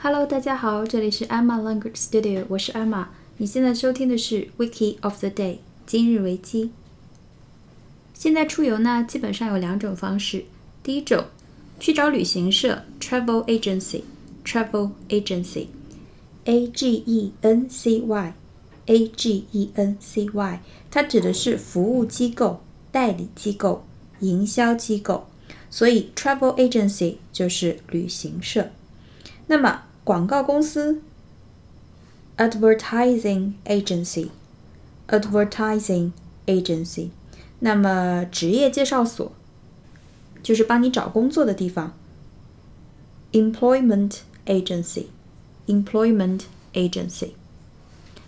Hello，大家好，这里是 Emma Language Studio，我是 Emma。你现在收听的是 Wiki of the Day，今日维基。现在出游呢，基本上有两种方式。第一种，去找旅行社 （travel agency），travel agency，a g e n c y，a g e n c y，它指的是服务机构、代理机构、营销机构，所以 travel agency 就是旅行社。那么广告公司，advertising agency，advertising agency。那么职业介绍所，就是帮你找工作的地方，employment agency，employment agency。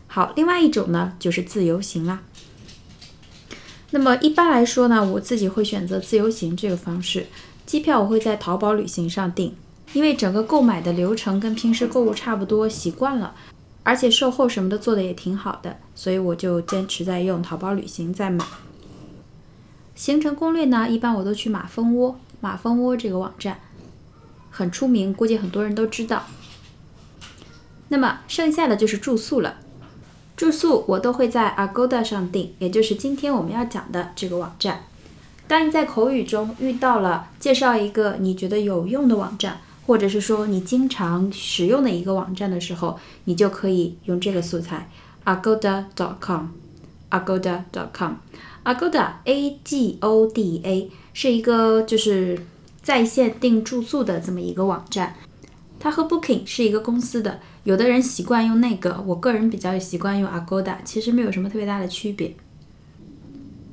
好，另外一种呢就是自由行啦。那么一般来说呢，我自己会选择自由行这个方式，机票我会在淘宝旅行上订。因为整个购买的流程跟平时购物差不多，习惯了，而且售后什么的做的也挺好的，所以我就坚持在用淘宝旅行在买。行程攻略呢，一般我都去马蜂窝，马蜂窝这个网站很出名，估计很多人都知道。那么剩下的就是住宿了，住宿我都会在 Agoda 上订，也就是今天我们要讲的这个网站。当你在口语中遇到了介绍一个你觉得有用的网站，或者是说你经常使用的一个网站的时候，你就可以用这个素材，agoda.com，agoda.com，agoda，a g o d a 是一个就是在线订住宿的这么一个网站，它和 Booking 是一个公司的，有的人习惯用那个，我个人比较习惯用 agoda，其实没有什么特别大的区别。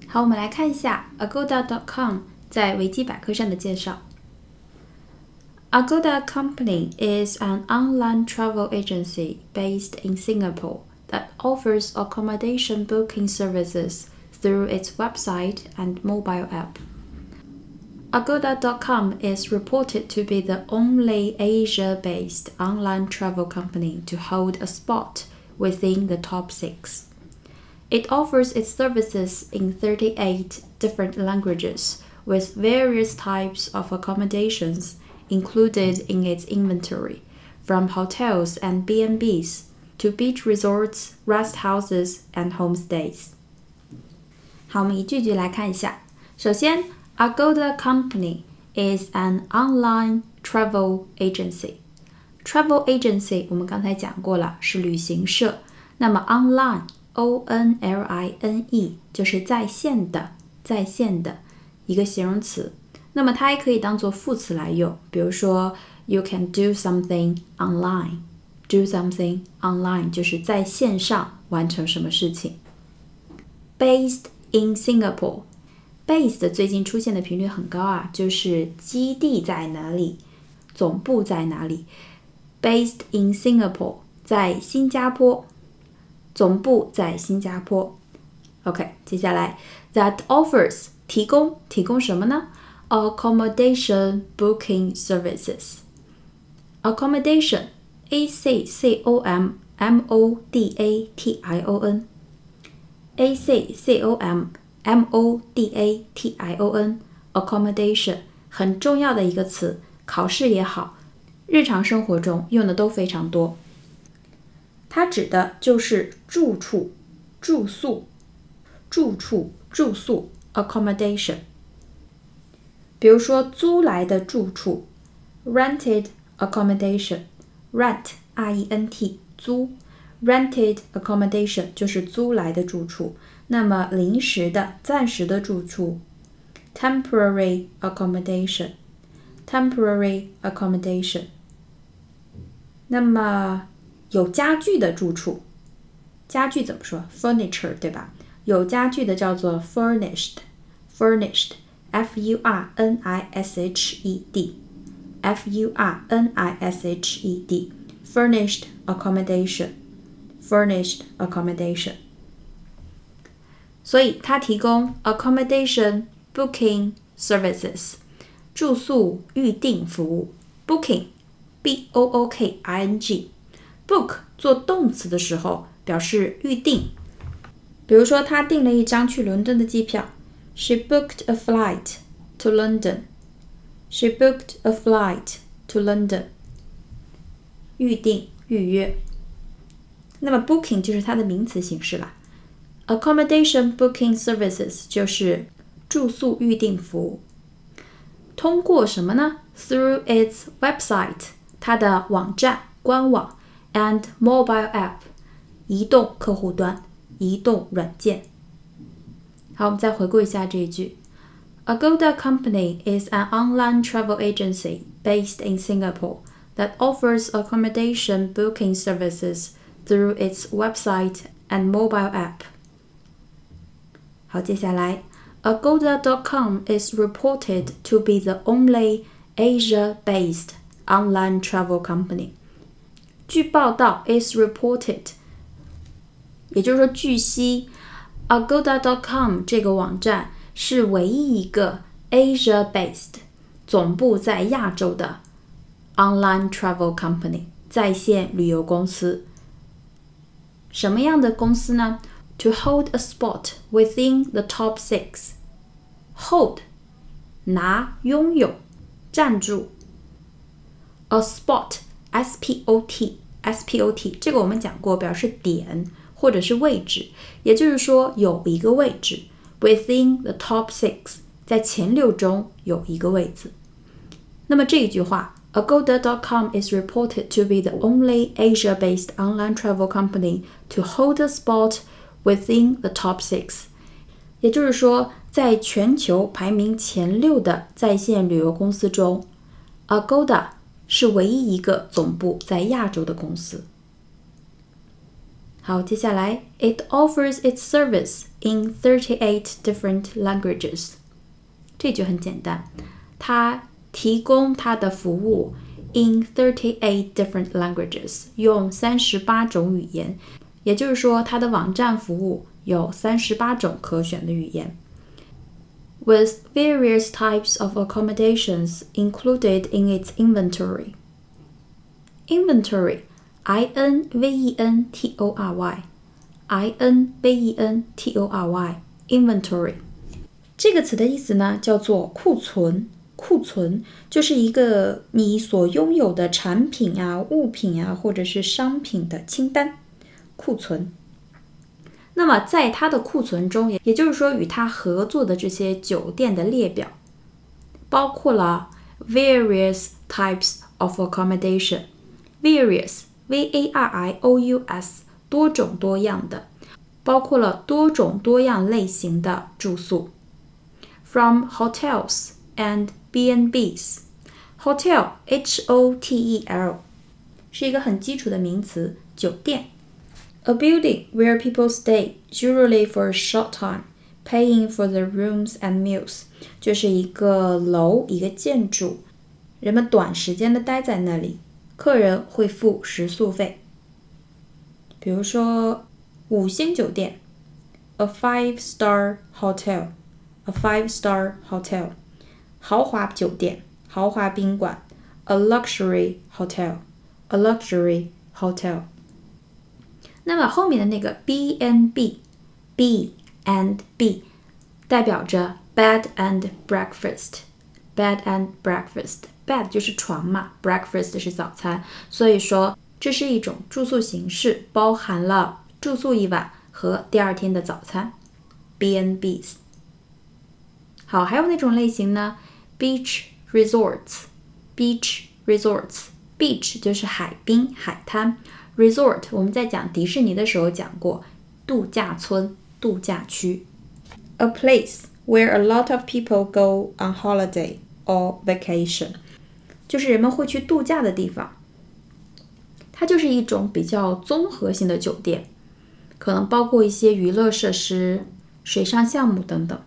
好，我们来看一下 agoda.com 在维基百科上的介绍。Agoda Company is an online travel agency based in Singapore that offers accommodation booking services through its website and mobile app. Agoda.com is reported to be the only Asia based online travel company to hold a spot within the top six. It offers its services in 38 different languages with various types of accommodations included in its inventory, from hotels and B&Bs to beach resorts, rest houses, and homestays. 好，我们一句句来看一下。首先，Agoda Company is an online travel agency. Travel agency 我们刚才讲过了，是旅行社。那么 online o n l i n e 就是在线的，在线的一个形容词。 那么它还可以当做副词来用，比如说，you can do something online。do something online 就是在线上完成什么事情。Based in Singapore，based 最近出现的频率很高啊，就是基地在哪里，总部在哪里。Based in Singapore，在新加坡，总部在新加坡。OK，接下来，that offers 提供提供什么呢 ？accommodation booking services. Accommodation, a c c o m m o d a t i o n, a c c o m m o d a t i o n, accommodation 很重要的一个词，考试也好，日常生活中用的都非常多。它指的就是住处、住宿、住处、住宿 accommodation。 比如说租来的住处，rented accommodation，rent r e n t 租，rented accommodation 就是租来的住处。那么临时的、暂时的住处，temporary accommodation，temporary accommodation。那么有家具的住处，家具怎么说？furniture 对吧？有家具的叫做 furnished，furnished。F U R N I S H E D, F U R N I S H E D, furnished accommodation, furnished accommodation. 所以它提供 accommodation booking services 住宿预订服务 booking b o o k i n g book 做动词的时候表示预订，比如说他订了一张去伦敦的机票。She booked a flight to London. She booked a flight to London. 预定、预约。那么 booking 就是它的名词形式了，accommodation booking services 就是住宿预订服务。通过什么呢？Through its website，它的网站、官网，and mobile app，移动客户端、移动软件。 好，我们再回顾一下这一句。Agoda Company is an online travel agency based in Singapore that offers accommodation booking services through its website and mobile app. 好，接下来，Agoda.com is reported to be the only Asia-based online travel company. 据报道，is reported，也就是说，据悉。 Agoda.com 这个网站是唯一一个 Asia-based 总部在亚洲的 online travel company 在线旅游公司。什么样的公司呢？To hold a spot within the top six。Hold 拿拥有占住 a spot S P O T S P O T 这个我们讲过，表示点。 或者是位置，也就是说有一个位置 within the top six，在前六中有一个位置。那么这一句话，Agoda.com is reported to be the only Asia-based online travel company to hold a spot within the top six。也就是说，在全球排名前六的在线旅游公司中，Agoda 是唯一一个总部在亚洲的公司。好，接下来，it offers its service in thirty-eight different languages。这句很简单，它提供它的服务 in thirty-eight different languages，用三十八种语言，也就是说，它的网站服务有三十八种可选的语言。With various types of accommodations included in its inventory. Inventory i n v e n t o r y，i n v e n t o r y，inventory 这个词的意思呢，叫做库存。库存就是一个你所拥有的产品啊、物品啊，或者是商品的清单。库存。那么在它的库存中，也也就是说，与它合作的这些酒店的列表，包括了 various types of accommodation，various。V A R I O U S，多种多样的，包括了多种多样类型的住宿。From hotels and B and B's，hotel H O T E L 是一个很基础的名词，酒店。A building where people stay, usually for a short time, paying for the rooms and meals，就是一个楼，一个建筑，人们短时间的待在那里。 客人会付食宿费，比如说五星酒店，a five-star hotel，a five-star hotel，豪华酒店，豪华宾馆，a luxury hotel，a luxury hotel。那么后面的那个 B and B，B and B，代表着 bed and breakfast，bed and breakfast。Bed 就是床嘛，breakfast 是早餐，所以说这是一种住宿形式，包含了住宿一晚和第二天的早餐 BNBs。好，还有哪种类型呢？Beach resorts，beach resorts，beach 就是海滨海滩，resort 我们在讲迪士尼的时候讲过，度假村、度假区，a place where a lot of people go on holiday or vacation。就是人们会去度假的地方，它就是一种比较综合性的酒店，可能包括一些娱乐设施、水上项目等等。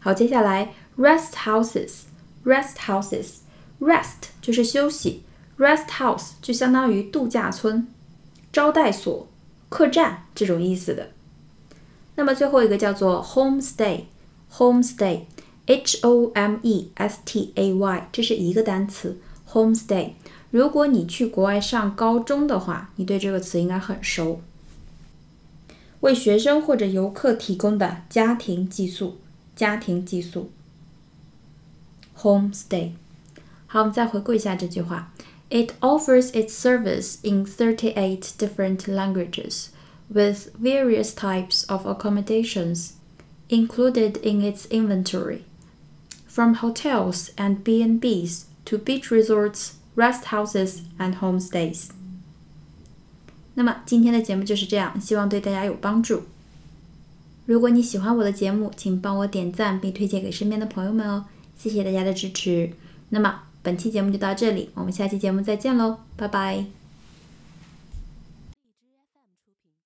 好，接下来 rest houses，rest houses，rest 就是休息，rest house 就相当于度假村、招待所、客栈这种意思的。那么最后一个叫做 homestay，homestay。H O M E S T A Y，这是一个单词，homestay。如果你去国外上高中的话，你对这个词应该很熟。为学生或者游客提供的家庭寄宿，家庭寄宿，homestay。好，我们再回顾一下这句话 It offers its service in 38 different languages with various types of accommodations included in its inventory, From hotels and B&Bs to beach resorts, rest houses and homestays. 那么今天的节目就是这样，希望对大家有帮助。如果你喜欢我的节目，请帮我点赞并推荐给身边的朋友们哦，谢谢大家的支持。那么本期节目就到这里，我们下期节目再见喽，拜拜。